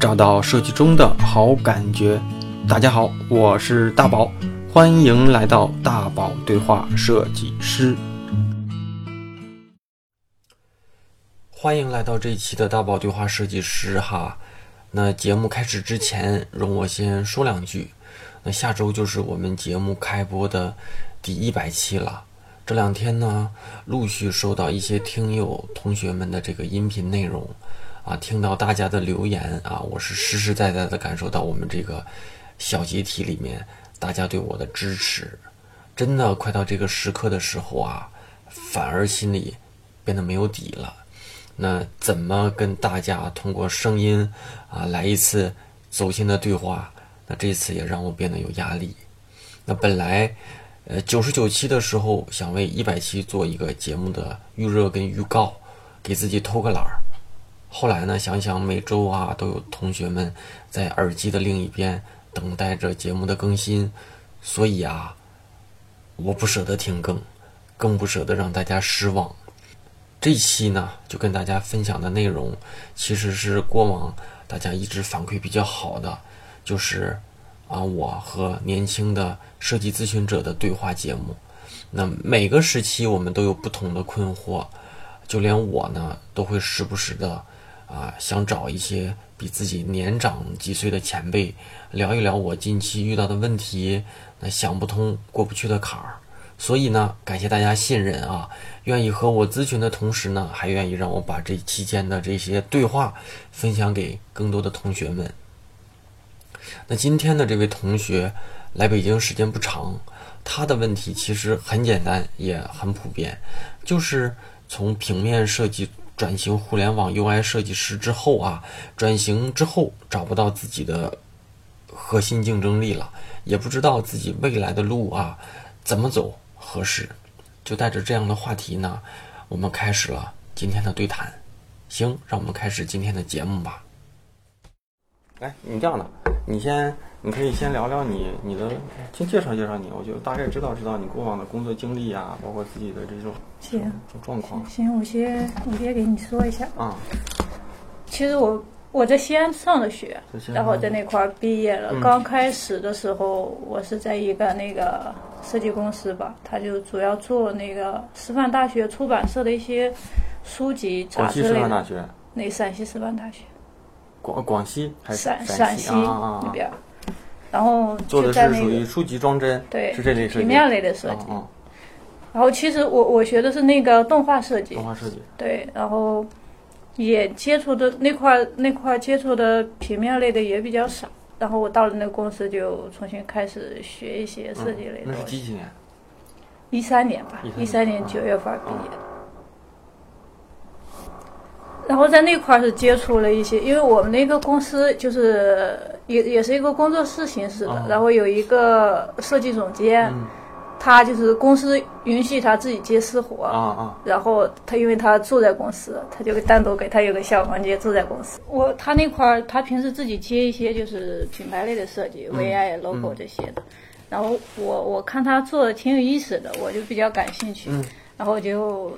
找到设计中的好感觉。大家好，我是大宝，欢迎来到大宝对话设计师。欢迎来到这一期的大宝对话设计师哈。那节目开始之前，容我先说两句。那下周就是我们节目开播的第一百期了。这两天呢，陆续收到一些听友同学们的这个音频内容，啊，听到大家的留言啊，我是实实在在的感受到我们这个小集体里面大家对我的支持。真的快到这个时刻的时候啊，反而心里变得没有底了。那怎么跟大家通过声音啊来一次走心的对话？那这次也让我变得有压力。那本来。呃，九十九期的时候想为一百期做一个节目的预热跟预告，给自己偷个懒儿。后来呢，想想每周啊都有同学们在耳机的另一边等待着节目的更新，所以啊，我不舍得停更，更不舍得让大家失望。这期呢，就跟大家分享的内容其实是过往大家一直反馈比较好的，就是。啊，我和年轻的设计咨询者的对话节目，那每个时期我们都有不同的困惑，就连我呢都会时不时的啊想找一些比自己年长几岁的前辈聊一聊我近期遇到的问题，那想不通过不去的坎儿，所以呢感谢大家信任啊，愿意和我咨询的同时呢，还愿意让我把这期间的这些对话分享给更多的同学们。那今天的这位同学来北京时间不长，他的问题其实很简单，也很普遍，就是从平面设计转型互联网 UI 设计师之后啊，转型之后找不到自己的核心竞争力了，也不知道自己未来的路啊怎么走合适，就带着这样的话题呢，我们开始了今天的对谈。行，让我们开始今天的节目吧。哎，你这样的，你先，你可以先聊聊你，你的，先介绍介绍你，我就大概知道知道你过往的工作经历啊，包括自己的这种行状况。行，我先我先给你说一下啊。其实我我在西安上的学，然后在那块儿毕业了。刚开始的时候，我是在一个那个设计公司吧，他就主要做那个师范大学出版社的一些书籍杂志类的。广西师范大学。那陕西师范大学。广广西还是陕陕西那边，然后做的是属于书籍装帧，对，是这类平面类的设计。然后其实我我学的是那个动画设计，动画设计，对，然后也接触的那块那块接触的平面类的也比较少。然后我到了那个公司就重新开始学一些设计类的。那是几几年？一三年吧，一三年九月份毕业。然后在那块儿是接触了一些，因为我们那个公司就是也也是一个工作室形式的，然后有一个设计总监，他就是公司允许他自己接私活，啊啊，然后他因为他住在公司，他就单独给他有个小房间住在公司。我他那块儿他平时自己接一些就是品牌类的设计，VI logo 这些的，然后我我看他做的挺有意思的，我就比较感兴趣，然后就。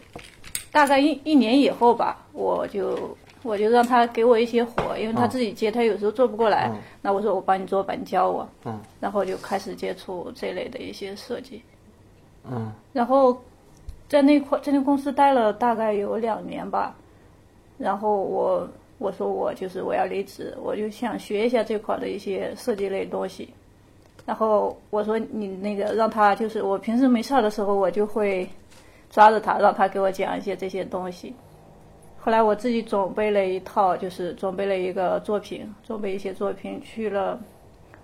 大概一一年以后吧，我就我就让他给我一些活，因为他自己接，他有时候做不过来。那我说我帮你做吧，你教我。嗯。然后就开始接触这类的一些设计。嗯。然后在那块在那公司待了大概有两年吧，然后我我说我就是我要离职，我就想学一下这块的一些设计类东西。然后我说你那个让他就是我平时没事儿的时候我就会。抓着他，让他给我讲一些这些东西。后来我自己准备了一套，就是准备了一个作品，准备一些作品去了。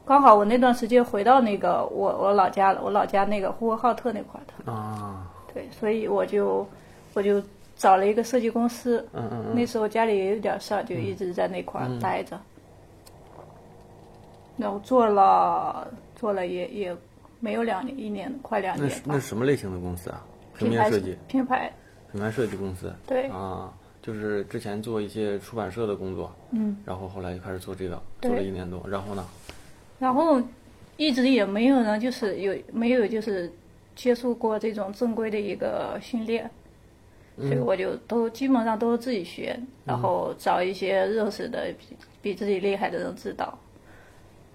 刚好我那段时间回到那个我我老家了，我老家那个呼和浩特那块的。啊。对，所以我就我就找了一个设计公司。嗯嗯嗯。那时候家里也有点事儿，就一直在那块待着。然后做了做了也也没有两年，一年快两年。那那什么类型的公司啊？平面设计，品牌，品牌设计公司，对啊，就是之前做一些出版社的工作，嗯，然后后来就开始做这个，做了一年多，然后呢？然后一直也没有呢，就是有没有就是接触过这种正规的一个训练，所以我就都基本上都是自己学，然后找一些认识的比比自己厉害的人指导。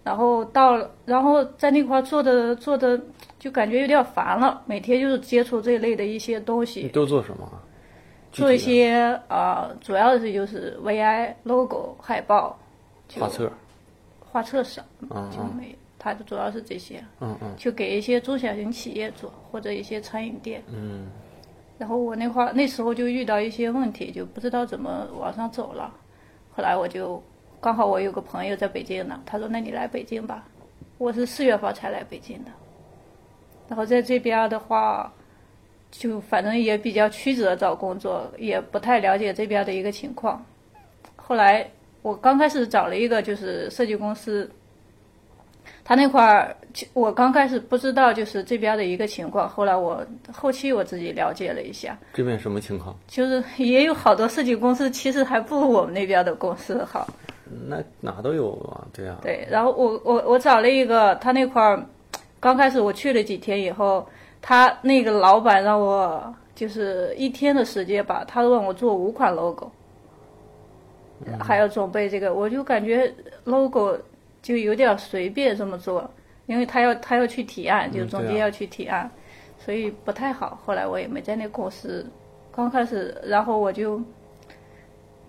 然后到，然后在那块儿做的做的就感觉有点烦了，每天就是接触这一类的一些东你西，都做什么？做一些啊、呃主要是就是 VI logo 海报，画册，画册少嗯就没有，它主要是这些，嗯嗯。就给一些中小型企业做或者一些餐饮店。嗯。然后我那块儿那时候就遇到一些问题，就不知道怎么往上走了。后来我就刚好我有个朋友在北京呢，他说：“那你来北京吧。”我是四月份才来北京的。然后在这边的话，就反正也比较曲折找工作，也不太了解这边的一个情况。后来我刚开始找了一个就是设计公司，他那块儿其我刚开始不知道就是这边的一个情况，后来我后期我自己了解了一下，这边什么情况？就是也有好多设计公司其实还不如我们那边的公司好。那哪都有啊，对啊，对，然后我我我找了一个，他那块儿刚开始我去了几天以后，他那个老板让我就是一天的时间吧，他让我做五款 logo，还要准备这个，我就感觉 logo 就有点随便这么做，因为他要他要去提案，就总监要去提案，所以不太好。后来我也没在那公司，刚开始，然后我就。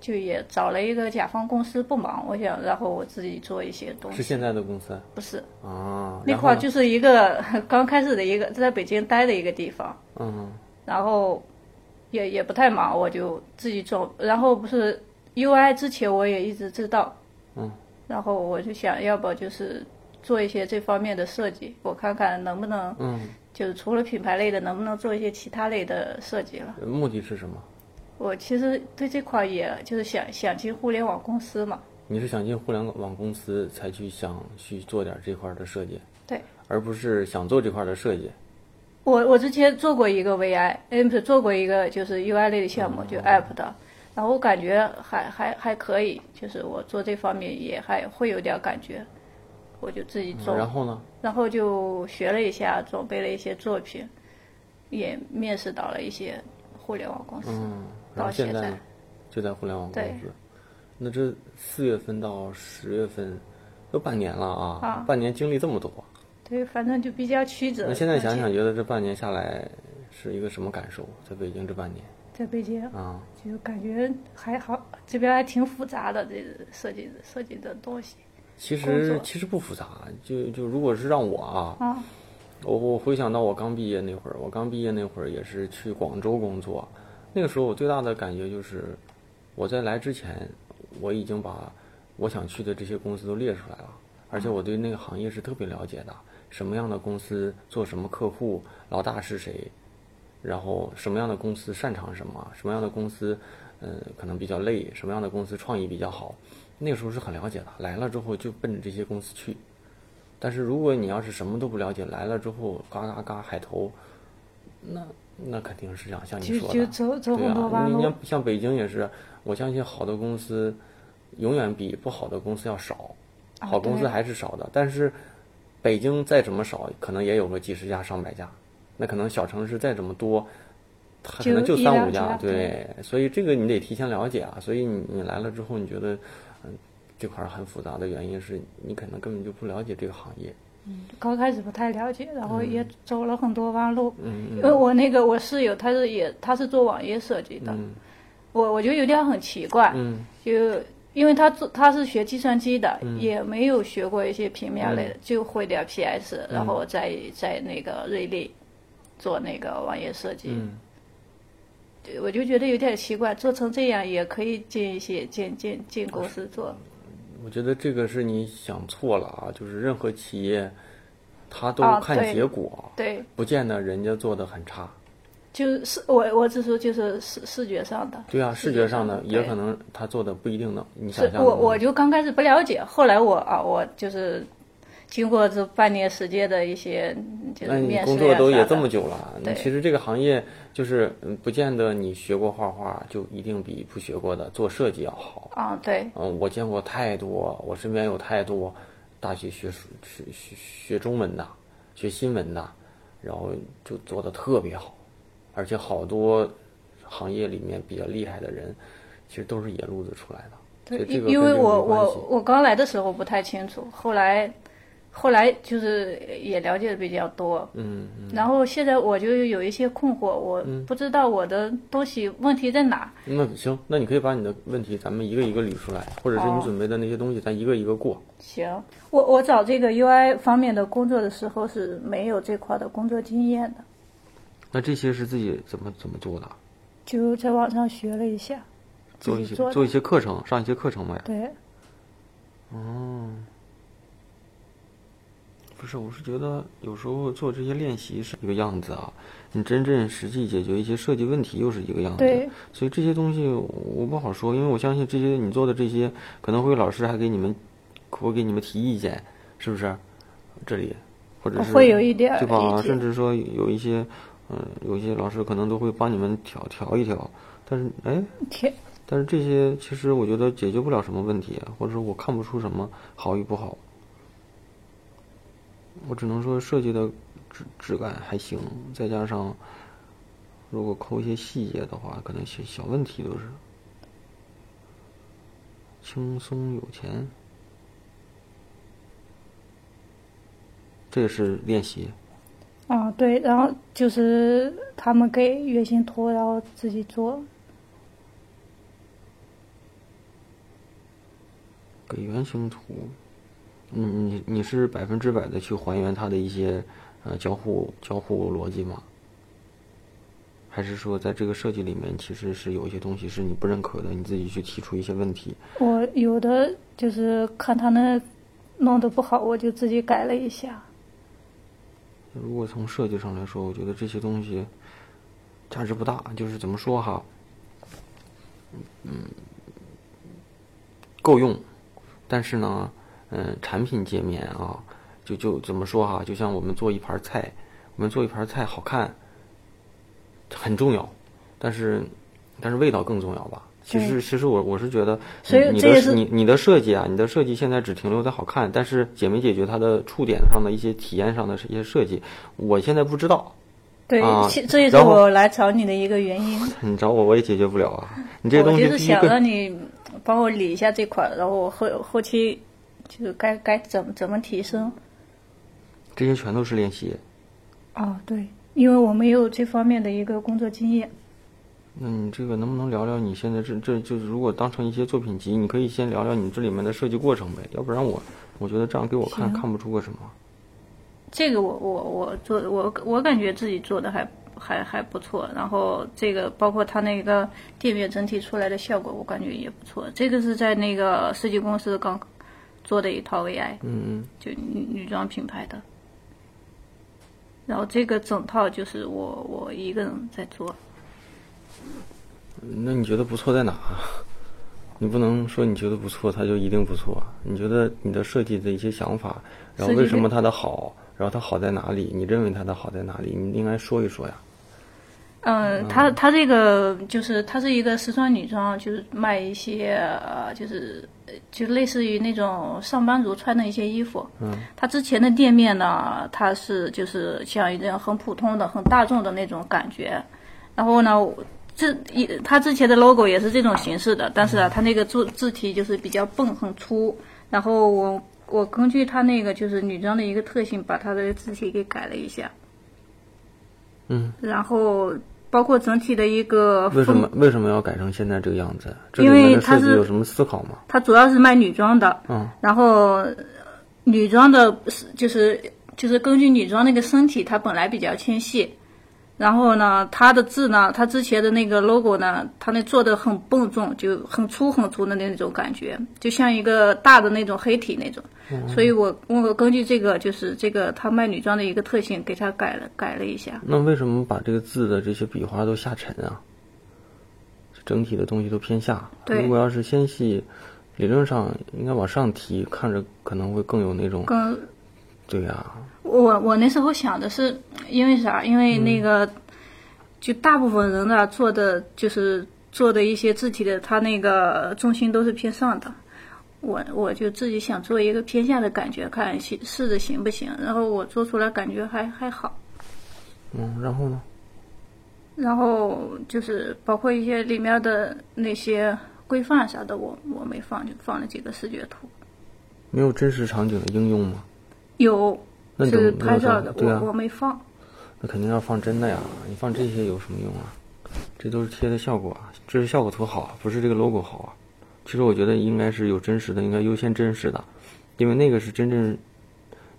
就也找了一个甲方公司不忙，我想，然后我自己做一些东西。是现在的公司不是啊，那块儿就是一个 刚开始的一个在北京待的一个地方，嗯然后也也不太忙，我就自己做。然后不是 UI 之前我也一直知道，嗯，然后我就想要不就是做一些这方面的设计，我看看能不能嗯，就是除了品牌类的，能不能做一些其他类的设计了。目的是什么？我其实对这块儿也就是想想进互联网公司嘛，你是想进互联网公司才去想去做点这块儿的设计，对。而不是想做这块儿的设计。我我之前做过一个 VI，嗯，不是做过一个就是 UI 类的项目，就 App 的，然后我感觉还还还可以，就是我做这方面也还会有点感觉，我就自己做，然后呢？然后就学了一下，准备了一些作品，也面试到了一些互联网公司。嗯，然到现在后现在，就在互联网公司。那这四月份到十月份，都半年了啊！啊半年经历这么多，对，反正就比较曲折。那现在想想，觉得这半年下来是一个什么感受？在北京这半年在北京啊，就感觉还好，这边还挺复杂的，这设计设计的东西其实其实不复杂，就就如果是让我啊，啊。我我回想到我刚毕业那会儿，我刚毕业那会儿也是去广州工作，那个时候我最大的感觉就是，我在来之前，我已经把我想去的这些公司都列出来了，而且我对那个行业是特别了解的，什么样的公司做什么客户，老大是谁，然后什么样的公司擅长什么，什么样的公司，嗯、可能比较累，什么样的公司创意比较好，那个时候是很了解的，来了之后就奔着这些公司去。但是如果你要是什么都不了解，来了之后嘎嘎嘎海投，那那肯定是这样，像你说的，就走走对很多弯啊，你路像，像北京也是，我相信好的公司永远比不好的公司要少，啊好公司还是少的。但是北京再怎么少，可能也有个几十家、上百家，那可能小城市再怎么多，它可能就三五家，对。所以这个你得提前了解啊。所以你你来了之后，你觉得嗯这块很复杂的原因是你可能根本就不了解这个行业，嗯刚开始不太了解，然后也走了很多弯路。嗯因为我那个我室友他是也他是做网页设计的，嗯我我就有点很奇怪，嗯就因为他做他是学计算机的，嗯也没有学过一些平面类的，就会点 PS，、嗯然后在在那个瑞丽做那个网页设计，嗯对我就觉得有点奇怪，做成这样也可以进一些进进进公司做，我觉得这个是你想错了啊，就是任何企业，他都看结果，对，不见得人家做的很差。就是我我只说就是视视觉上的，对啊，视觉上的也可能他做的不一定能，你是想象我我就刚开始不了解，后来我啊我就是经过这半年时间的一些嗯就是那你工作都也这么久了，那其实这个行业就是嗯不见得你学过画画就一定比不学过的做设计要好。啊对。嗯，我见过太多，我身边有太多大学学书学学学中文的，学新闻的，然后就做的特别好，而且好多行业里面比较厉害的人，其实都是野路子出来的。对因为我我我刚来的时候不太清楚，后来后来就是也了解的比较多，嗯嗯，然后现在我就有一些困惑，我不知道我的东西问题在哪。那行，那你可以把你的问题咱们一个一个捋出来，或者是你哦准备的那些东西，咱一个一个过。行，我我找这个 UI 方面的工作的时候是没有这块的工作经验的，那这些是自己怎么怎么做的？就在网上学了一下，做一些做一些课程，上一些课程呗。对，不是，我是觉得有时候做这些练习是一个样子啊，你真正实际解决一些设计问题又是一个样子。对，所以这些东西我不好说，因为我相信这些你做的这些，可能会有老师还给你们，会给你们提意见，是不是？这里，或者是会有一点儿对吧？甚至说有一些，嗯、有一些老师可能都会帮你们调调一调，但是哎，天，但是这些其实我觉得解决不了什么问题，或者说我看不出什么好与不好。我只能说设计的质质感还行，再加上如果抠一些细节的话，可能小小问题都是轻松有钱。这也是练习，啊，对，然后就是他们给原型图，然后自己做，给原型图，你你你是百分之百的去还原它的一些呃交互交互逻辑吗？还是说在这个设计里面其实是有一些东西是你不认可的，你自己去提出一些问题？我有的就是看他那弄得不好，我就自己改了一下。如果从设计上来说，我觉得这些东西价值不大。就是怎么说哈，嗯，够用，但是呢，嗯，产品界面啊，就就怎么说哈，就像我们做一盘菜，我们做一盘菜好看很重要，但是但是味道更重要吧。其实，其实我我是觉得，所以你这也是的你你的设计啊，你的设计现在只停留在好看，但是解没解决它的触点上的一些体验上的一些设计，我现在不知道。对，啊这也是我来找你的一个原因。你找我，我也解决不了啊。你这些东我就是想让你帮我理一下这块儿，然后我后后期就是该该怎么怎么提升。这些全都是练习。哦，对，因为我没有这方面的一个工作经验。那你这个能不能聊聊你现在这这就是如果当成一些作品集，你可以先聊聊你这里面的设计过程呗，要不然我我觉得这样给我看看不出个什么。这个我我我做我我感觉自己做的还还还不错，然后这个包括它那个店面整体出来的效果，我感觉也不错。这个是在那个设计公司刚做的一套 AI，嗯就女女装品牌的。然后这个整套就是我我一个人在做，嗯，那你觉得不错在哪？你不能说你觉得不错，它就一定不错。你觉得你的设计的一些想法，然后为什么它的好，然后它好在哪里？你认为它的好在哪里？你应该说一说呀。嗯，它它这个就是它是一个时装女装，就是卖一些呃，就是呃就类似于那种上班族穿的一些衣服。嗯，它之前的店面呢，它是就是像一种很普通的、很大众的那种感觉。然后呢，这一它之前的 logo 也是这种形式的，但是啊，它那个字字体就是比较笨、很粗。然后我我根据它那个就是女装的一个特性，把它的字体给改了一下。嗯，然后包括整体的一个为什么为什么要改成现在这个样子？这里因为面的它是设计有什么思考吗？它主要是卖女装的，嗯，然后呃女装的就是就是根据女装那个身体，它本来比较纤细，然后呢，它的字呢，它之前的那个 logo 呢，它那做的很笨重，就很粗很粗的那种感觉，就像一个大的那种黑体那种。所以我我根据这个就是这个他卖女装的一个特性，给它改了改了一下。那为什么把这个字的这些笔画都下沉啊？整体的东西都偏下。对如果要是纤细，理论上应该往上提，看着可能会更有那种。更对呀、我我那时候想的是，因为啥？因为那个，就大部分人呢做的就是做的一些字体的，它那个重心都是偏上的。我我就自己想做一个偏下的感觉，看行试着行不行。然后我做出来感觉还还好。嗯，然后呢？然后就是包括一些里面的那些规范啥的，我我没放，就放了几个视觉图。没有真实场景的应用吗？有，那是拍照的，对啊我我没放。那肯定要放真的呀，你放这些有什么用啊？这都是贴的效果啊，这是效果图好，不是这个 logo 好啊。其实我觉得应该是有真实的，应该优先真实的，因为那个是真正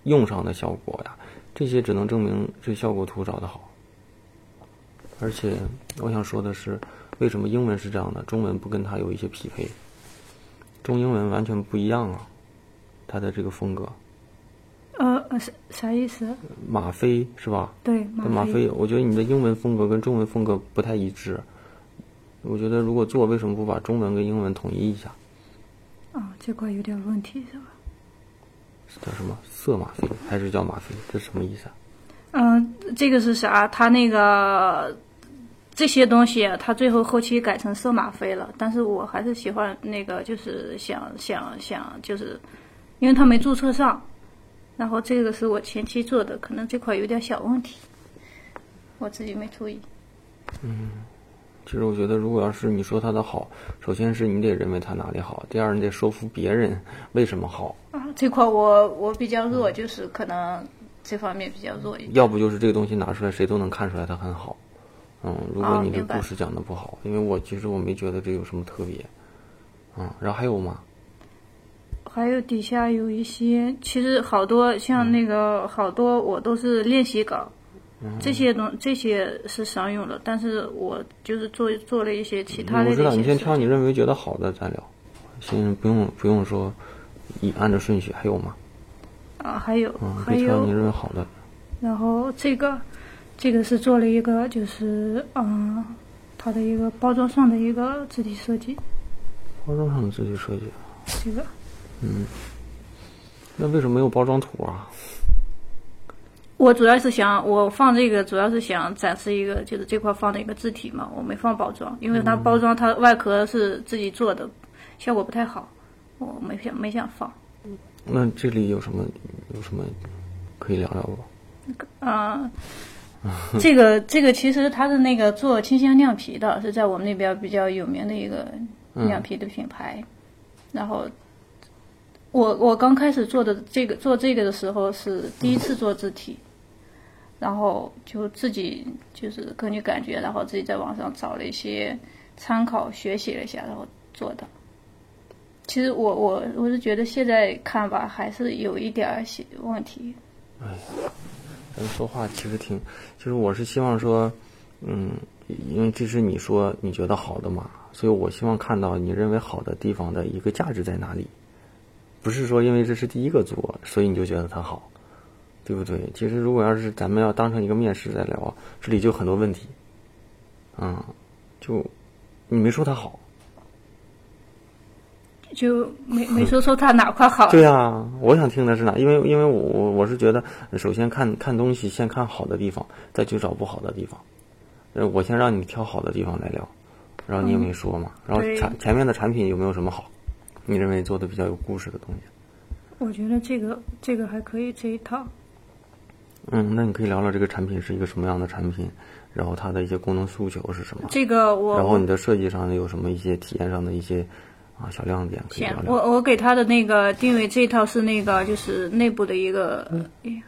用上的效果呀。这些只能证明这效果图找的好。而且我想说的是，为什么英文是这样的，中文不跟它有一些匹配？中英文完全不一样啊，它的这个风格。呃呃，啥啥意思？吗啡是吧？对，但马飞。我觉得你的英文风格跟中文风格不太一致。我觉得如果做，为什么不把中文跟英文统一一下？啊，这块有点问题是吧？叫什么色吗啡还是叫吗啡？这是什么意思啊？嗯、这个是啥？他那个这些东西，他最后后期改成色吗啡了，但是我还是喜欢那个，就是想想想，就是因为他没注册上，然后这个是我前期做的，可能这块有点小问题，我自己没注意。嗯其实我觉得，如果要是你说它的好，首先是你得认为它哪里好，第二你得说服别人为什么好，啊，这块我我比较弱，就是可能这方面比较弱一点。要不就是这个东西拿出来，谁都能看出来它很好。嗯，如果你的故事讲的不好，因为我其实我没觉得这有什么特别。嗯，然后还有吗？还有底下有一些，其实好多像那个好多我都是练习稿，这些东这些是商用的，但是我就是做做了一些其他的我知道，你先挑你认为觉得好的再聊，先不用不用说，你按照顺序。还有吗？啊，还有、嗯，还有别挑你，认为好的。然后这个这个是做了一个就是嗯，它的一个包装上的一个字体设计，包装上的字体设计，这个那为什么没有包装图啊？我主要是想，我放这个主要是想展示一个，就是这块放的一个字体嘛，我没放包装，因为它包装它外壳是自己做的，效果不太好，我没想没想放。那这里有什么有什么可以聊聊不？啊、这个这个其实它是那个做清香亮皮的，是在我们那边比较有名的一个亮皮的品牌。然后我我刚开始做的这个做这个的时候是第一次做字体，然后就自己就是根据感觉，然后自己在网上找了一些参考学习了一下，然后做的。其实我我我是觉得现在看吧，还是有一点儿些问题。咱们说话其实挺，就是我是希望说，嗯，因为这是你说你觉得好的嘛，所以我希望看到你认为好的地方的一个价值在哪里，不是说因为这是第一个做，所以你就觉得它好，对不对？其实如果要是咱们要当成一个面试在聊，这里就很多问题，嗯，就你没说它好，就没没说说它哪块好。对呀、我想听的是哪？因为因为我我我是觉得，首先看看东西，先看好的地方，再去找不好的地方。呃，我先让你挑好的地方来聊，然后你也没说嘛。然后对产前面的产品有没有什么好？你认为做的比较有故事的东西？我觉得这个这个还可以这一套。嗯，那你可以聊聊这个产品是一个什么样的产品，然后它的一些功能诉求是什么？这个我然后你的设计上有什么一些体验上的一些啊小亮点可以行聊，聊。我我给他的那个定位这一套是那个就是内部的一个，哎呀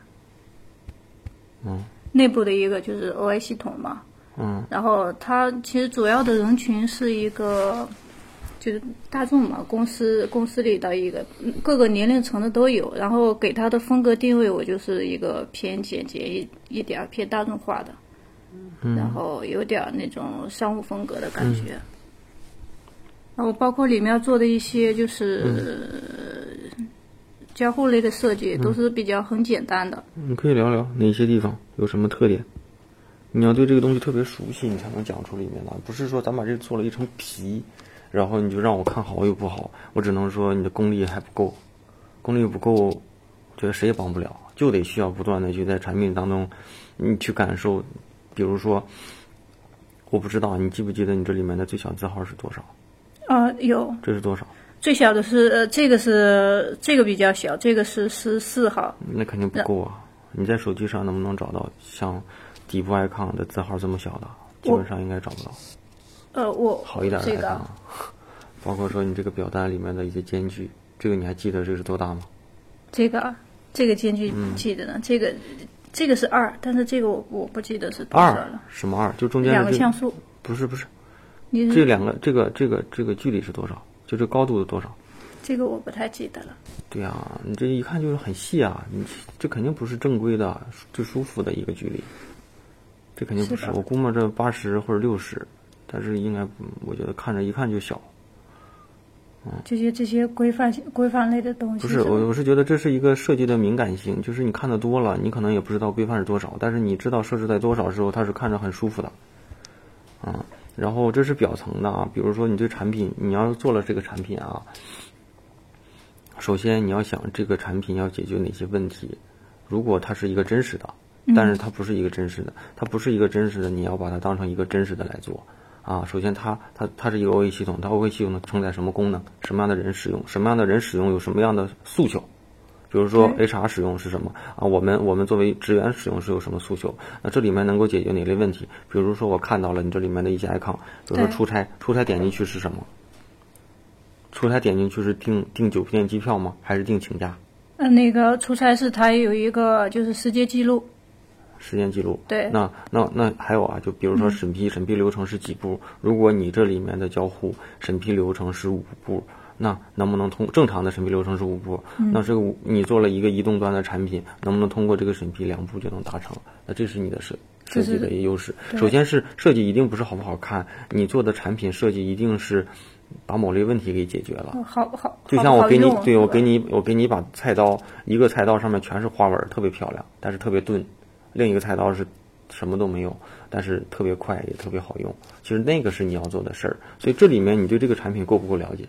嗯内部的一个就是 OI 系统嘛。嗯然后它其实主要的人群是一个，就是大众嘛，公司公司里的一个嗯各个年龄层的都有。然后给他的风格定位，我就是一个偏简洁一一点儿偏大众化的，然后有点儿那种商务风格的感觉。然后包括里面做的一些就是、交互类的设计，都是比较很简单的。你可以聊聊哪些地方有什么特点？你要对这个东西特别熟悉，你才能讲出里面来。不是说咱把这做了一层皮，然后你就让我看好又不好，我只能说你的功力还不够，功力不够，觉得谁也帮不了，就得需要不断的去在产品当中，你去感受。比如说，我不知道你记不记得你这里面的最小字号是多少？呃，有这是多少？最小的是呃，这个是这个比较小，这个是十四号。那肯定不够啊！你在手机上能不能找到像底部 icon 的字号这么小的？基本上应该找不到呃，我好一点的这 icon 个啊。包括说你这个表单里面的一些间距，这个你还记得这是多大吗？这个啊这个间距嗯记得呢，这个这个是二，但是这个我我不记得是多少二了。什么二？就中间两个像素，不是不是，你这两个这个这个这个距离是多少？就这高度是多少？这个我不太记得了。对啊，你这一看就是很细啊，你这肯定不是正规的最舒服的一个距离，这肯定不是。是我估摸着八十或者六十，但是应该嗯我觉得看着一看就小。嗯这些这些规范规范类的东西不是我，我是觉得这是一个设计的敏感性，就是你看的多了，你可能也不知道规范是多少，但是你知道设置在多少时候，它是看着很舒服的，啊，然后这是表层的啊，比如说你对产品，你要是做了这个产品啊，首先你要想这个产品要解决哪些问题，如果它是一个真实的，但是它不是一个真实的，它不是一个真实的，你要把它当成一个真实的来做。啊，首先它它它是一个 OA 系统，它 OA 系统能承载什么功能？什么样的人使用？什么样的人使用有什么样的诉求？比如说 HR 使用是什么啊？我们我们作为职员使用是有什么诉求？那这里面能够解决哪类问题？比如说我看到了你这里面的一些 icon，比如说出差，出差点进去是什么？出差点进去是订订酒店机票吗？还是订请假？嗯，那个出差是它有一个就是时间记录，时间记录。对那那那还有啊，就比如说审批，审批流程是几步？如果你这里面的交互审批流程是五步，那能不能通正常的审批流程是五步？那这个五你做了一个移动端的产品，能不能通过这个审批两步就能达成？那这是你的设设计的优势。首先是设计一定不是好不好看，你做的产品设计一定是把某类问题给解决了。好好，就像我给你对我给你，我给你一把菜刀，一个菜刀上面全是花纹，特别漂亮，但是特别钝；另一个菜刀是什么都没有，但是特别快，也特别好用。其实那个是你要做的事儿。所以这里面你对这个产品够不够了解？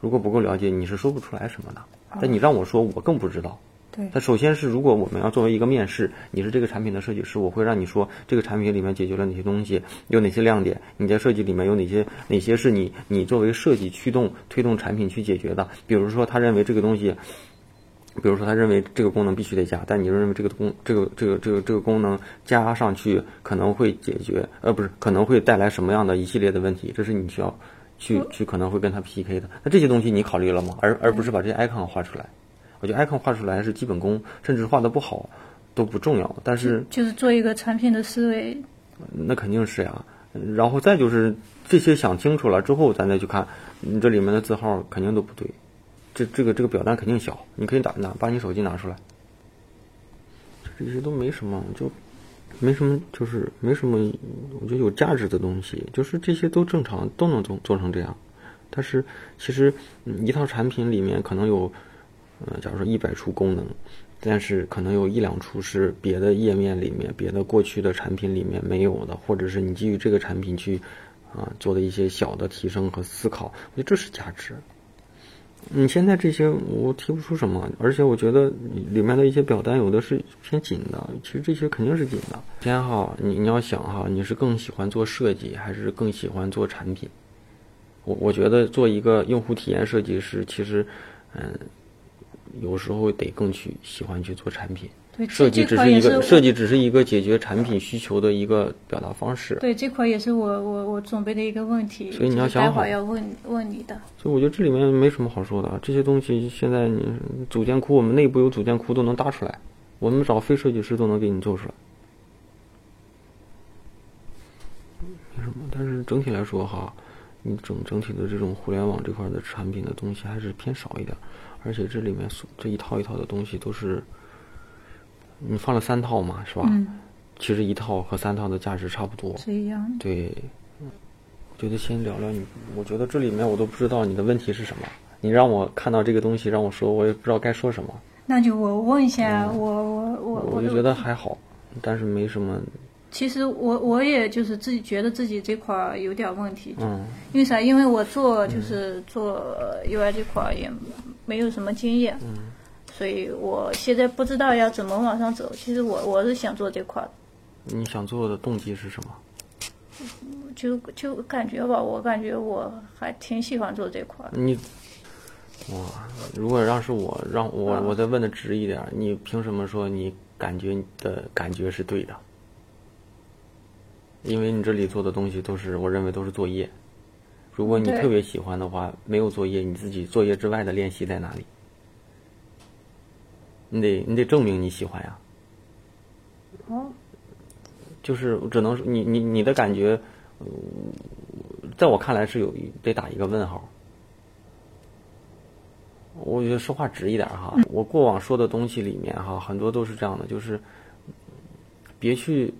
如果不够了解，你是说不出来什么的。但你让我说，我更不知道。对它首先是，如果我们要作为一个面试，你是这个产品的设计师，我会让你说这个产品里面解决了哪些东西，有哪些亮点，你在设计里面有哪些哪些是你你作为设计驱动推动产品去解决的。比如说，他认为这个东西，比如说他认为这个功能必须得加，但你认为这个功这个这个这个这个功能加上去可能会解决，呃，不是可能会带来什么样的一系列的问题，这是你需要去去可能会跟他 PK 的。那这些东西你考虑了吗？而而不是把这些 icon 画出来。我觉得 icon 画出来是基本功，甚至画的不好都不重要，但是就是做一个产品的思维，那肯定是呀。然后再就是这些想清楚了之后，咱再去看，你这里面的字号肯定都不对，这这个这个表单肯定小，你可以打拿把你手机拿出来，这些都没什么，就没什么，就是没什么，我觉得有价值的东西，就是这些都正常，都能做做成这样。但是其实一套产品里面可能有，呃，假如说一百处功能，但是可能有一两处是别的页面里面、别的过去的产品里面没有的，或者是你基于这个产品去啊做的一些小的提升和思考，我觉得这是价值。你现在这些我提不出什么，而且我觉得里面的一些表单有的是偏紧的，其实这些肯定是紧的。偏哈你你要想哈，你是更喜欢做设计还是更喜欢做产品？我我觉得做一个用户体验设计师，其实嗯，有时候得更去喜欢去做产品。对，设计只是一个设计只是一个解决产品需求的一个表达方式。对，这块也是我我我准备的一个问题，所以你要想好要问问你的。所以我觉得这里面没什么好说的啊，这些东西现在你组件库，我们内部有组件库都能搭出来，我们找非设计师都能给你做出来。没什么，但是整体来说哈，你整整体的这种互联网这块的产品的东西还是偏少一点，而且这里面所这一套一套的东西都是，你放了三套嘛，是吧？嗯，其实一套和三套的价值差不多。是一样的。对，嗯我觉得先聊聊你。我觉得这里面我都不知道你的问题是什么。你让我看到这个东西让我说，我也不知道该说什么。那就我问一下，我我我我就觉得还好，但是没什么。其实我我也就是自己觉得自己这块儿有点问题，嗯因为啥？因为我做就是做 UI 这块儿也没有什么经验，嗯所以我现在不知道要怎么往上走。其实我我是想做这块儿的，你想做的动机是什么？就就感觉吧，我感觉我还挺喜欢做这块儿的。你哇，如果让是我让我啊我再问的直一点，你凭什么说你感觉你的感觉是对的？因为你这里做的东西都是我认为都是作业。如果你特别喜欢的话，没有作业，你自己作业之外的练习在哪里？你得你得证明你喜欢呀。哦，就是只能说你你你的感觉，呃在我看来是有一得打一个问号。我觉得说话直一点哈，我过往说的东西里面哈，很多都是这样的，就是别去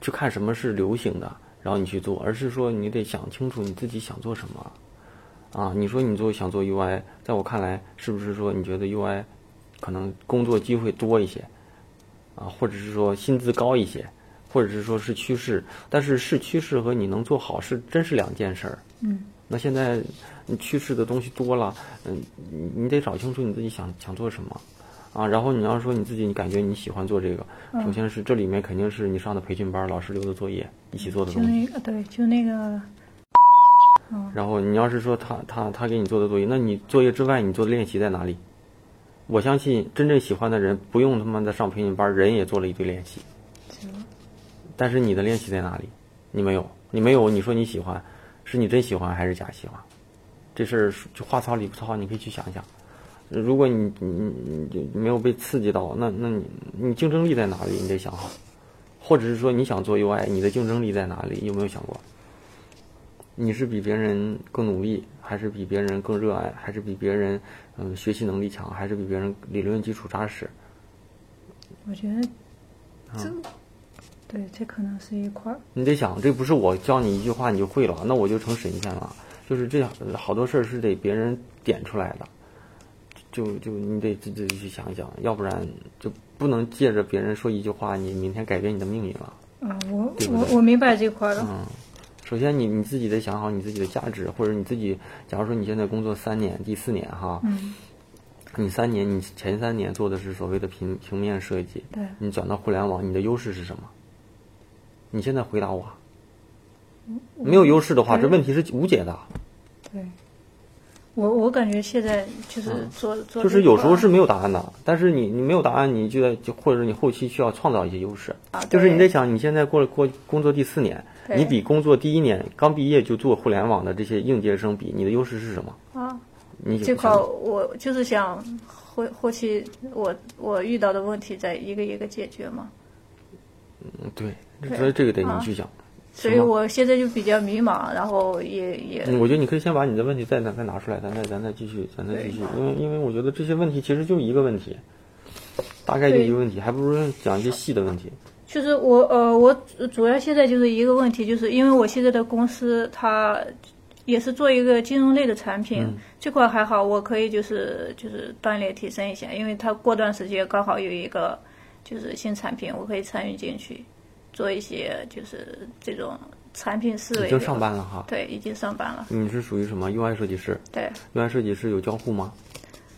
去看什么是流行的，然后你去做，而是说你得想清楚你自己想做什么。啊，你说你做想做 UI，在我看来，是不是说你觉得 UI 可能工作机会多一些？啊，或者是说薪资高一些，或者是说是趋势，但是是趋势和你能做好是真是两件事儿。嗯，那现在你趋势的东西多了，嗯，你你得找清楚你自己想想做什么，啊，然后你要说你自己你感觉你喜欢做这个，首先是这里面肯定是你上的培训班，老师留的作业一起做的东西。那个对，就那个然后你要是说他他他给你做的作业，那你作业之外你做的练习在哪里？我相信真正喜欢的人不用他妈的上培训班，人也做了一堆练习。但是你的练习在哪里？你没有，你没有，你说你喜欢，是你真喜欢还是假喜欢？这事儿就话糙理不糙，你可以去想一想。如果你你你你没有被刺激到，那那你你竞争力在哪里？你得想好。或者是说你想做 UI，你的竞争力在哪里？有没有想过？你是比别人更努力，还是比别人更热爱，还是比别人嗯学习能力强，还是比别人理论基础扎实？我觉得这，对，这可能是一块儿。你得想，这不是我教你一句话你就会了，那我就成神仙了。就是这样，好多事儿是得别人点出来的，就就你得自己去想一想，要不然就不能借着别人说一句话，你明天改变你的命运了。啊，我我我明白这块儿了。嗯，首先你你自己得想好你自己的价值，或者你自己，假如说你现在工作三年，第四年哈，嗯，你三年你前三年做的是所谓的平平面设计，对，你转到互联网，你的优势是什么？你现在回答我。没有优势的话，这问题是无解的。对。我我感觉现在就是做做嗯就是有时候是没有答案的，但是你你没有答案，你就在就或者你后期需要创造一些优势。啊，就是你在想，你现在过了过工作第四年，你比工作第一年刚毕业就做互联网的这些应届生比，你的优势是什么？啊，你这块我就是想后后期我我遇到的问题再一个一个解决嘛，嗯对，对所以这个得啊你去想。所以我现在就比较迷茫，然后也也嗯，我觉得你可以先把你的问题再再再拿出来，咱再咱再继续，咱再继续，因为因为我觉得这些问题其实就一个问题，大概就一个问题，还不如讲一些细的问题。就是我呃，我主主要现在就是一个问题，就是因为我现在的公司它也是做一个金融类的产品，嗯这块还好，我可以就是就是锻炼提升一下，因为它过段时间刚好有一个就是新产品，我可以参与进去，做一些就是这种产品思维。已经上班了哈，对，已经上班了。你是属于什么 UI 设计师对，？UI 设计师有交互吗？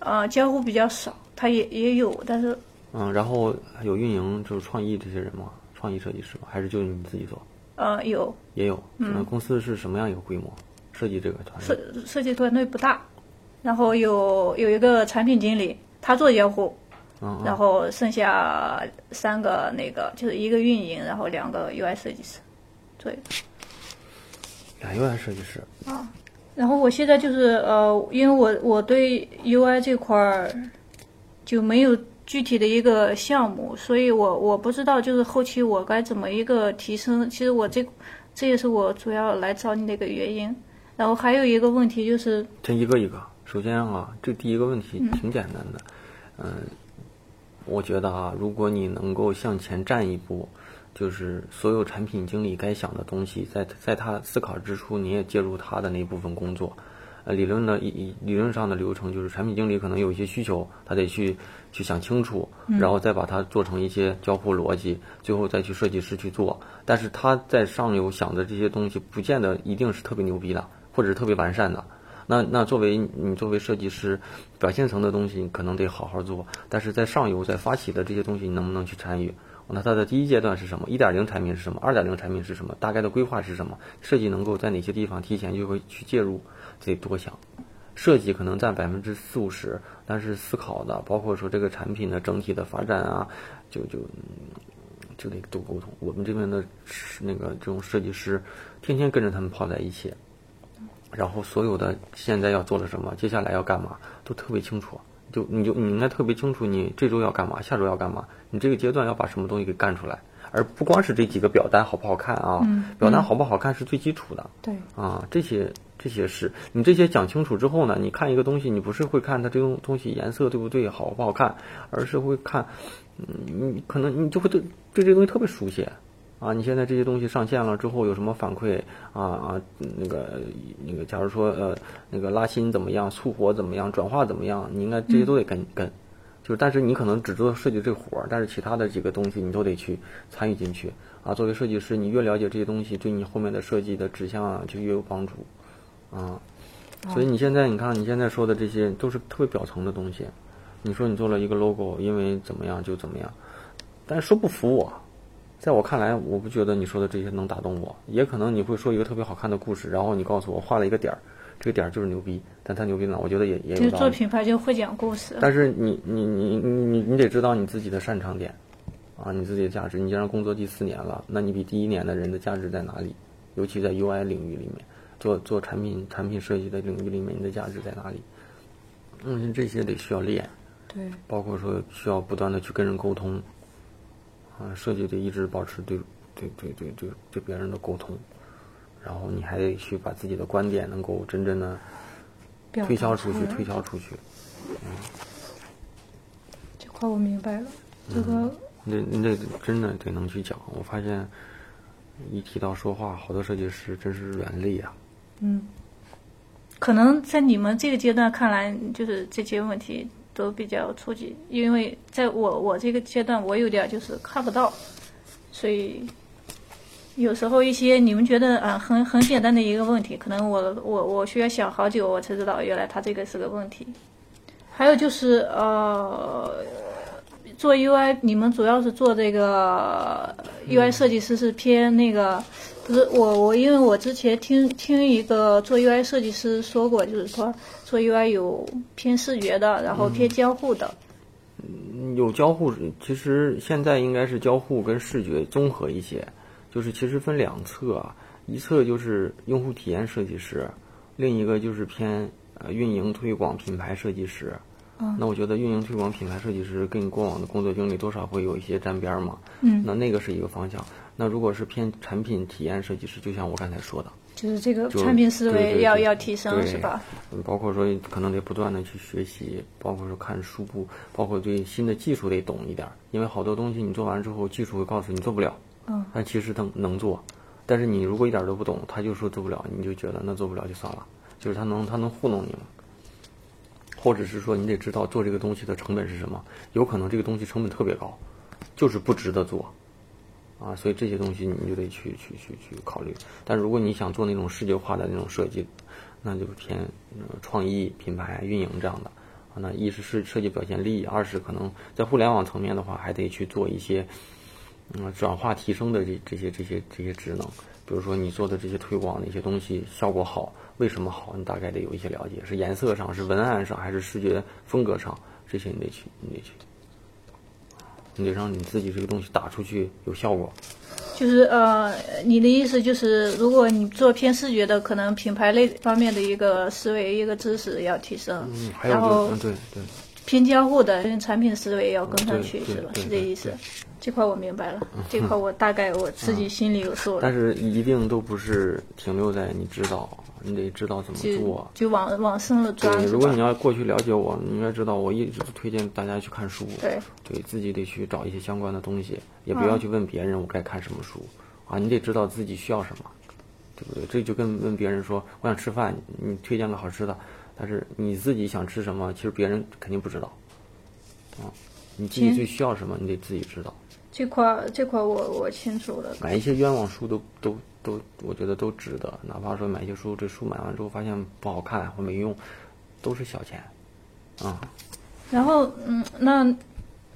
呃，交互比较少，他也也有，但是嗯，然后有运营就是创意这些人吗？创意设计师吗？还是就你自己做？呃有也有。嗯，公司是什么样一个规模？设计这个团设队？设计团队不大，然后有有一个产品经理，他做交互，嗯然后剩下三个那个就是一个运营，然后两个 UI 设计师，对。俩 UI 设计师啊。然后我现在就是呃，因为我我对 UI 这块儿就没有具体的一个项目，所以我我不知道就是后期我该怎么一个提升。其实我这这也是我主要来找你的一个原因。然后还有一个问题就是，先一个一个，首先啊，这第一个问题挺简单的，嗯、我觉得啊，如果你能够向前站一步，就是所有产品经理该想的东西，在在他思考之初，你也介入他的那部分工作。呃，理论的理理理论上的流程就是，产品经理可能有一些需求，他得去去想清楚，然后再把它做成一些交互逻辑，最后再去设计师去做。但是他在上游想的这些东西，不见得一定是特别牛逼的，或者是特别完善的。那那作为你作为设计师，表现层的东西你可能得好好做，但是在上游在发起的这些东西，你能不能去参与？那它的第一阶段是什么？一点零产品是什么？二点零产品是什么？大概的规划是什么？设计能够在哪些地方提前就会去介入？得多想。设计可能占百分之四五十，但是思考的，包括说这个产品的整体的发展啊，就就就得多沟通。我们这边的那个这种设计师，天天跟着他们泡在一起，然后所有的现在要做的什么，接下来要干嘛，都特别清楚。就你就你应该特别清楚，你这周要干嘛，下周要干嘛，你这个阶段要把什么东西给干出来，而不光是这几个表单好不好看啊？表单好不好看是最基础的。对。啊，这些这些是你这些讲清楚之后呢，你看一个东西，你不是会看它这种东西颜色对不对，好不好看，而是会看，嗯，你可能你就会对对这东西特别熟悉。啊，你现在这些东西上线了之后有什么反馈啊啊？那个那个，假如说呃，那个拉新怎么样，促活怎么样，转化怎么样？你应该这些都得跟跟，就是但是你可能只做设计这活儿，但是其他的几个东西你都得去参与进去啊。作为设计师，你越了解这些东西，对你后面的设计的指向啊就越有帮助啊。所以你现在你看你现在说的这些都是特别表层的东西。你说你做了一个 logo，因为怎么样就怎么样，但是说不服我。在我看来，我不觉得你说的这些能打动我。也可能你会说一个特别好看的故事，然后你告诉我画了一个点儿，这个点儿就是牛逼。但他牛逼呢，我觉得也也有就做品牌就会讲故事。但是你你你你你你得知道你自己的擅长点，啊，你自己的价值。你既然工作第四年了，那你比第一年的人的价值在哪里？尤其在 UI 领域里面，做做产品产品设计的领域里面，你的价值在哪里？嗯，这些得需要练。对。包括说需要不断的去跟人沟通。啊，设计得一直保持对对对对对对别人的沟通，然后你还得去把自己的观点能够真正的推销出去，推销出去。嗯，这块我明白了。这个，你你得真的得能去讲。我发现一提到说话，好多设计师真是软肋啊。嗯，可能在你们这个阶段看来，就是这些问题。都比较初级，因为在我我这个阶段，我有点就是看不到，所以有时候一些你们觉得啊很很简单的一个问题，可能我我我需要想好久，我才知道原来它这个是个问题。还有就是呃，做 UI，你们主要是做这个 UI 设计师是偏那个。不是我我因为我之前听听一个做 UI 设计师说过，就是说做 UI 有偏视觉的，然后偏交互的。嗯，有交互，其实现在应该是交互跟视觉综合一些，就是其实分两侧啊，一侧就是用户体验设计师，另一个就是偏呃运营推广品牌设计师。那我觉得运营推广品牌设计师跟你过往的工作经历多少会有一些沾边嘛。嗯。那那个是一个方向。那如果是偏产品体验设计师，就像我刚才说的，就是这个产品思维要要提升，是吧？嗯，包括说可能得不断的去学习，包括说看书部，包括对新的技术得懂一点，因为好多东西你做完之后，技术会告诉你做不了。嗯。但其实他能做，但是你如果一点都不懂，他就说做不了，你就觉得那做不了就算了，就是他能他能糊弄你吗。或者是说你得知道做这个东西的成本是什么，有可能这个东西成本特别高，就是不值得做。啊，所以这些东西你就得去去去去考虑。但如果你想做那种视觉化的那种设计，那就偏创意、品牌、运营这样的。啊，那一是设设计表现力，二是可能在互联网层面的话，还得去做一些嗯转化提升的这这些这些这些职能。比如说你做的这些推广的一些东西效果好，为什么好？你大概得有一些了解，是颜色上，是文案上，还是视觉风格上？这些你得去，你得去。你得让你自己这个东西打出去有效果，就是呃，你的意思就是，如果你做偏视觉的，可能品牌类方面的一个思维、一个知识要提升，嗯，然后对对，偏交互的产品思维要跟上去，是吧？是这意思。这块我明白了，这块我大概我自己心里有数。但是一定都不是停留在你知道。你得知道怎么做，就往往深了钻。对，如果你要过去了解我，你应该知道我一直推荐大家去看书。对，对自己得去找一些相关的东西，也不要去问别人我该看什么书啊，你得知道自己需要什么，对不对？这就跟问别人说我想吃饭，你推荐个好吃的，但是你自己想吃什么，其实别人肯定不知道啊。你自己最需要什么，你得自己知道。这块这块我我清楚了。买一些冤枉书都都。都我觉得都值得，哪怕说买一些书，这书买完之后发现不好看或没用，都是小钱，啊。然后，嗯，那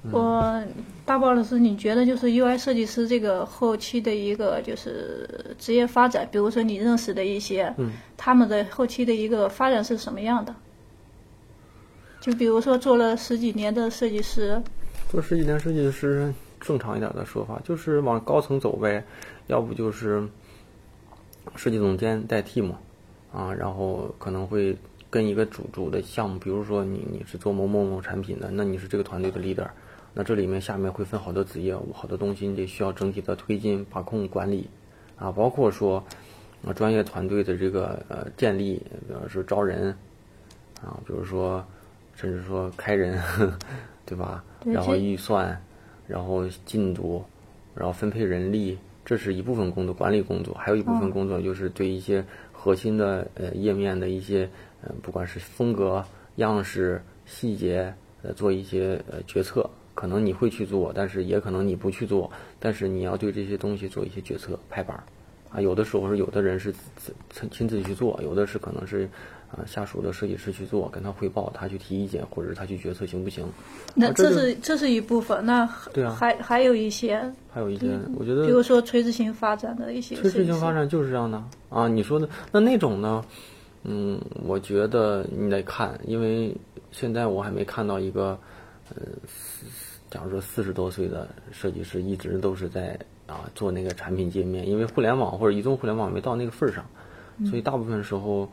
我大宝老师，你觉得就是 UI 设计师这个后期的一个就是职业发展，比如说你认识的一些，嗯，他们的后期的一个发展是什么样的？就比如说做了十几年的设计师，做十几年设计师。正常一点的说法，就是往高层走呗，要不就是设计总监代替嘛，啊，然后可能会跟一个主主的项目，比如说你你是做某某某产品的，那你是这个团队的 leader，那这里面下面会分好多子业务，好多东西你得需要整体的推进、把控、管理，啊，包括说啊专业团队的这个呃建立，比方说招人，啊，比如说甚至说开人，对吧？然后预算，然后进度，然后分配人力，这是一部分工作，管理工作，还有一部分工作就是对一些核心的呃页面的一些呃不管是风格、样式、细节呃做一些呃决策，可能你会去做，但是也可能你不去做，但是你要对这些东西做一些决策拍板儿啊，有的时候是有的人是自亲亲自去做，有的是可能是。啊，下属的设计师去做，跟他汇报，他去提意见，或者是他去决策，行不行？那这是这是一部分，那对啊，还还有一些，还有一些，我觉得，比如说垂直型发展的一些，垂直型发展就是这样的啊。你说的那那种呢？嗯，我觉得你得看，因为现在我还没看到一个，呃，假如说四十多岁的设计师一直都是在啊做那个产品界面，因为互联网或者移动互联网没到那个份儿上，所以大部分时候。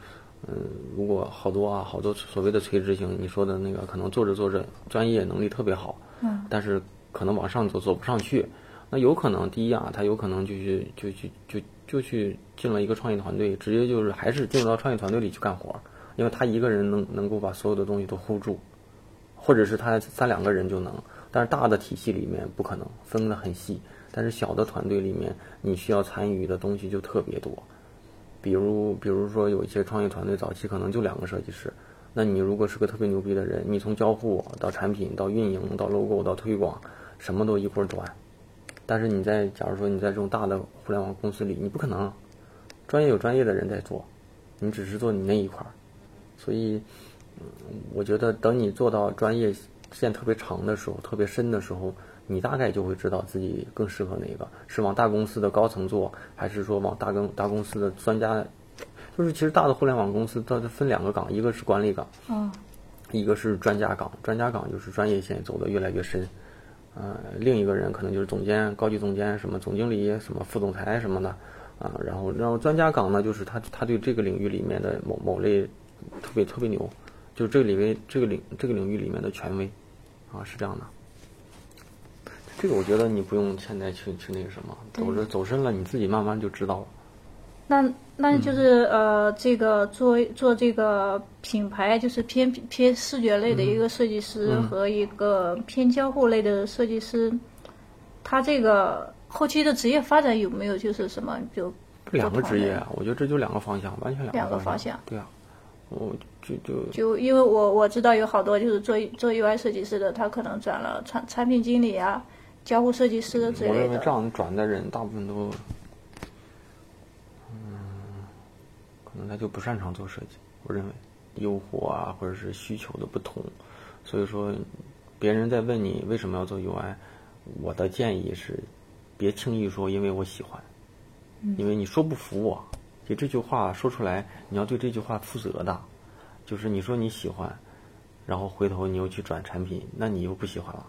嗯，如果好多啊，好多所谓的垂直型，你说的那个可能做着做着专业能力特别好，嗯，但是可能往上走走不上去，那有可能第一啊，他有可能就去就去就就去进了一个创业团队，直接就是还是进入到创业团队里去干活，因为他一个人能能够把所有的东西都 hold 住，或者是他三两个人就能，但是大的体系里面不可能分得很细，但是小的团队里面你需要参与的东西就特别多。比如，比如说有一些创业团队早期可能就两个设计师，那你如果是个特别牛逼的人，你从交互到产品到运营到 logo 到推广，什么都一会儿端。但是你在假如说你在这种大的互联网公司里，你不可能，专业有专业的人在做，你只是做你那一块儿。所以，嗯，我觉得等你做到专业线特别长的时候，特别深的时候。你大概就会知道自己更适合哪个，是往大公司的高层做，还是说往大公大公司的专家？就是其实大的互联网公司它分两个岗，一个是管理岗，嗯，一个是专家岗。专家岗就是专业线走的越来越深，呃，另一个人可能就是总监、高级总监、什么总经理、什么副总裁什么的，啊，然后然后专家岗呢，就是他他对这个领域里面的某某类特别特别牛，就是这个里面这个领这个领域里面的权威，啊，是这样的。这个我觉得你不用现在去去那个什么，走着走深了，你自己慢慢就知道了。那那就是呃，这个做做这个品牌，就是偏偏视觉类的一个设计师和一个偏交互类的设计师，他这个后期的职业发展有没有就是什么就两个职业啊？我觉得这就两个方向，完全两个方向。对啊，我就就就因为我我知道有好多就是做做 UI 设计师的，他可能转了产产品经理啊。交互设计师之类的。我认为这样转的人大部分都，嗯，可能他就不擅长做设计。我认为，诱惑啊，或者是需求的不同，所以说，别人在问你为什么要做 UI，我的建议是，别轻易说因为我喜欢，因为你说不服我，就这句话说出来，你要对这句话负责的，就是你说你喜欢，然后回头你又去转产品，那你又不喜欢了。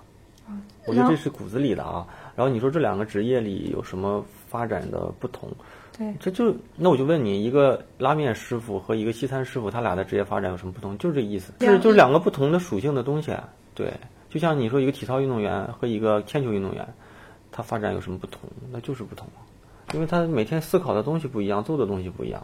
我觉得这是骨子里的啊。然后你说这两个职业里有什么发展的不同？对，这就那我就问你，一个拉面师傅和一个西餐师傅，他俩的职业发展有什么不同？就是这意思，就是就是两个不同的属性的东西。对，就像你说一个体操运动员和一个铅球运动员，他发展有什么不同？那就是不同，因为他每天思考的东西不一样，做的东西不一样。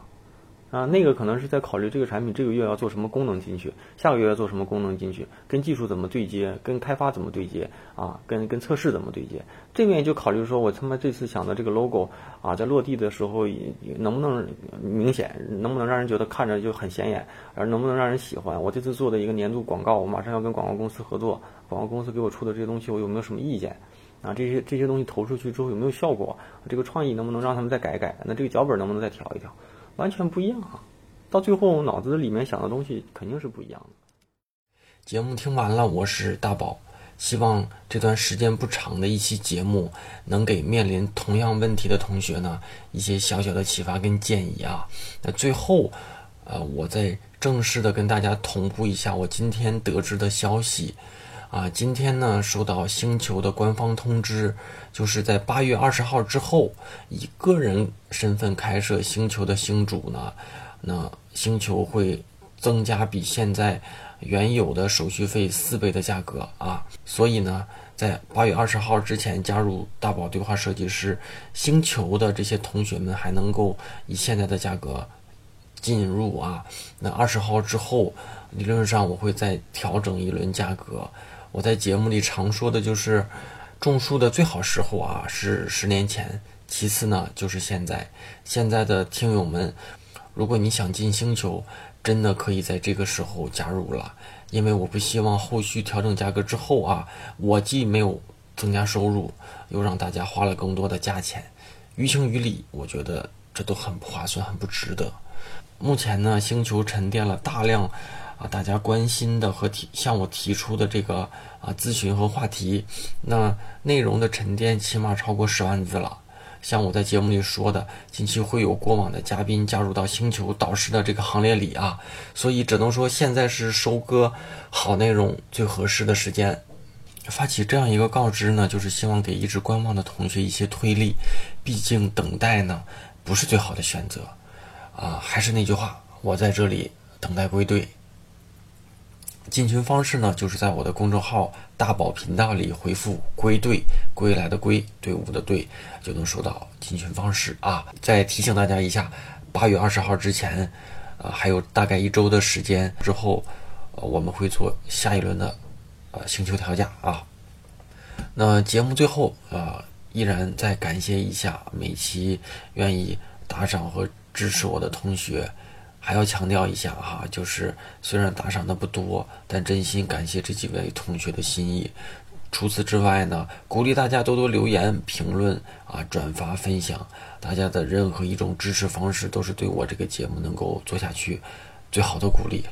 啊，那个可能是在考虑这个产品这个月要做什么功能进去，下个月要做什么功能进去，跟技术怎么对接，跟开发怎么对接啊，跟跟测试怎么对接。这面就考虑说，我他妈这次想的这个 logo 啊，在落地的时候能不能明显，能不能让人觉得看着就很显眼，而能不能让人喜欢。我这次做的一个年度广告，我马上要跟广告公司合作，广告公司给我出的这些东西，我有没有什么意见？啊，这些这些东西投出去之后有没有效果？这个创意能不能让他们再改改？那这个脚本能不能再调一调？完全不一样啊！到最后脑子里面想的东西肯定是不一样的。节目听完了，我是大宝，希望这段时间不长的一期节目能给面临同样问题的同学呢一些小小的启发跟建议啊。那最后，呃，我再正式的跟大家同步一下我今天得知的消息啊，今天呢收到星球的官方通知，就是在八月二十号之后，以个人身份开设星球的星主呢，那星球会增加比现在原有的手续费四倍的价格啊，所以呢，在八月二十号之前加入大宝对话设计师星球的这些同学们，还能够以现在的价格进入啊。那二十号之后，理论上我会再调整一轮价格。我在节目里常说的就是，种树的最好时候啊是十年前，其次呢就是现在。现在的听友们，如果你想进星球，真的可以在这个时候加入了，因为我不希望后续调整价格之后啊，我既没有增加收入，又让大家花了更多的价钱，于情于理，我觉得这都很不划算，很不值得。目前呢，星球沉淀了大量。啊，大家关心的和提向我提出的这个啊咨询和话题，那内容的沉淀起码超过十万字了。像我在节目里说的，近期会有过往的嘉宾加入到星球导师的这个行列里啊，所以只能说现在是收割好内容最合适的时间。发起这样一个告知呢，就是希望给一直观望的同学一些推力，毕竟等待呢不是最好的选择啊。还是那句话，我在这里等待归队。进群方式呢，就是在我的公众号“大宝频道”里回复“归队”，归来的归，队伍的队，就能收到进群方式啊。再提醒大家一下，八月二十号之前，呃，还有大概一周的时间之后，我们会做下一轮的呃星球调价啊。那节目最后啊，依然再感谢一下每期愿意打赏和支持我的同学。还要强调一下哈，就是虽然打赏的不多，但真心感谢这几位同学的心意。除此之外呢，鼓励大家多多留言、评论啊、转发、分享，大家的任何一种支持方式都是对我这个节目能够做下去最好的鼓励。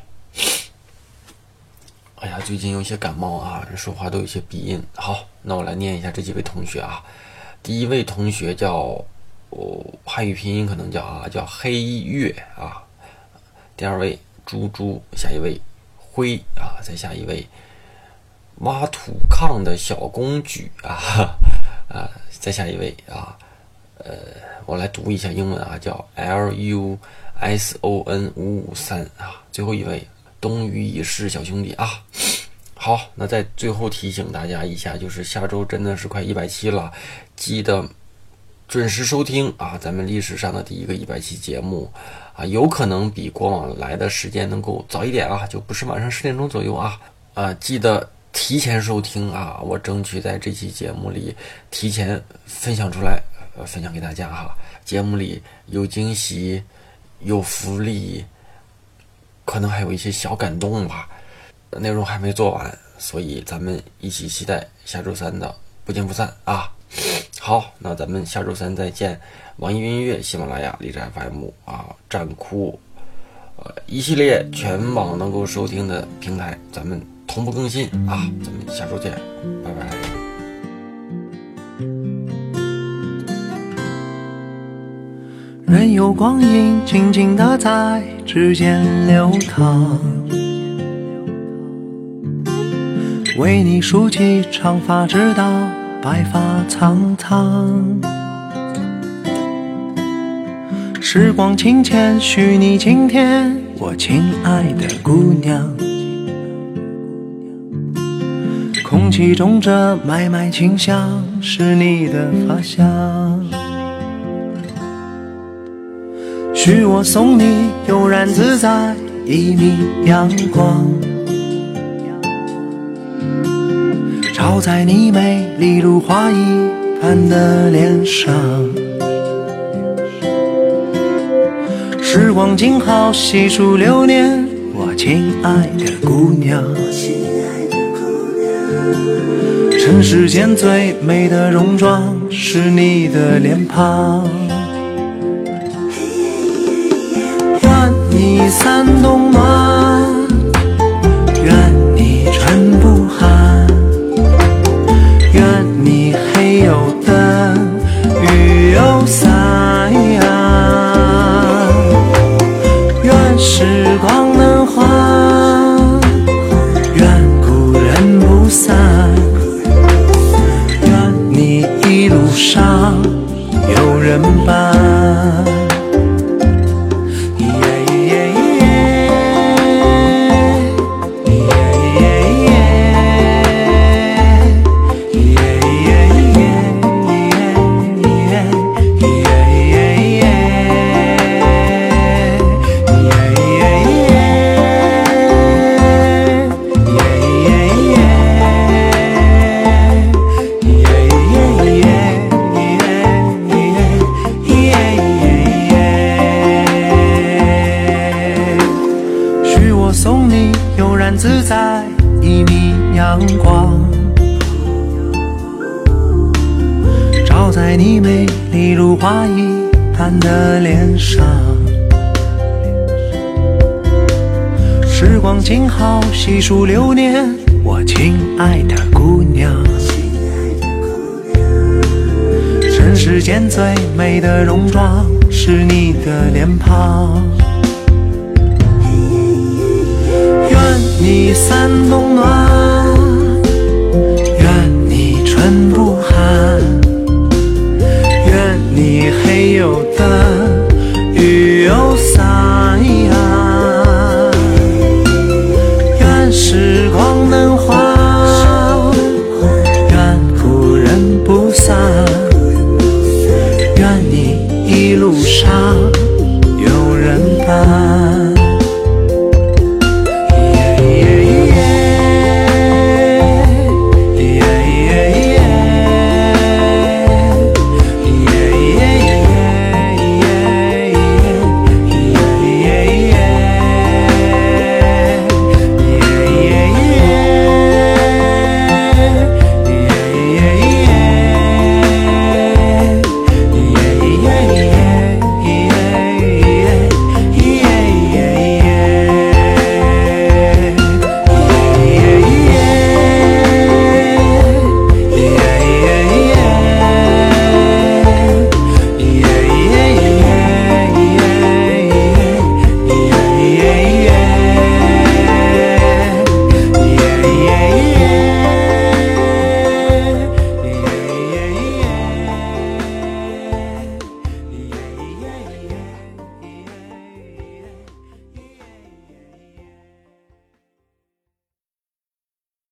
哎呀，最近有些感冒啊，说话都有些鼻音。好，那我来念一下这几位同学啊。第一位同学叫哦，汉语拼音可能叫啊，叫黑月啊。第二位猪猪，下一位灰啊，再下一位挖土炕的小公举啊 啊，再下一位啊，呃，我来读一下英文啊，叫 L U S O N 五五三啊，最后一位冬雨已逝小兄弟啊，好，那在最后提醒大家一下，就是下周真的是快一百七了，记得准时收听啊，咱们历史上的第一个一百期节目。啊，有可能比过往来的时间能够早一点啊，就不是晚上十点钟左右啊。啊，记得提前收听啊，我争取在这期节目里提前分享出来，呃，分享给大家哈。节目里有惊喜，有福利，可能还有一些小感动吧。内容还没做完，所以咱们一起期待下周三的不见不散啊。好，那咱们下周三再见。网易云音乐、喜马拉雅、荔枝 FM 啊，战酷，呃，一系列全网能够收听的平台，咱们同步更新啊。咱们下周见，拜拜。任由光阴静静的在指尖流淌，为你梳起长发，直到。白发苍苍，时光轻浅，许你晴天，我亲爱的姑娘。空气中这麦麦清香，是你的发香。许我送你悠然自在一米阳光。在你美丽如花一般的脸上。时光静好，细数流年，我亲爱的姑娘。尘世间最美的戎装，是你的脸庞。愿你三冬暖，时光能